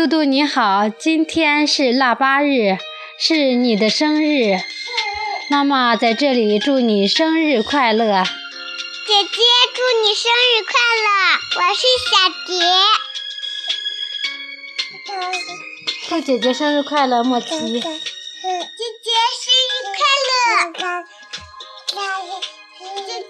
嘟嘟你好，今天是腊八日，是你的生日。妈妈在这里祝你生日快乐。姐姐祝你生日快乐。我是小蝶。祝姐姐生日快乐，莫琪。姐姐生日快乐。姐姐。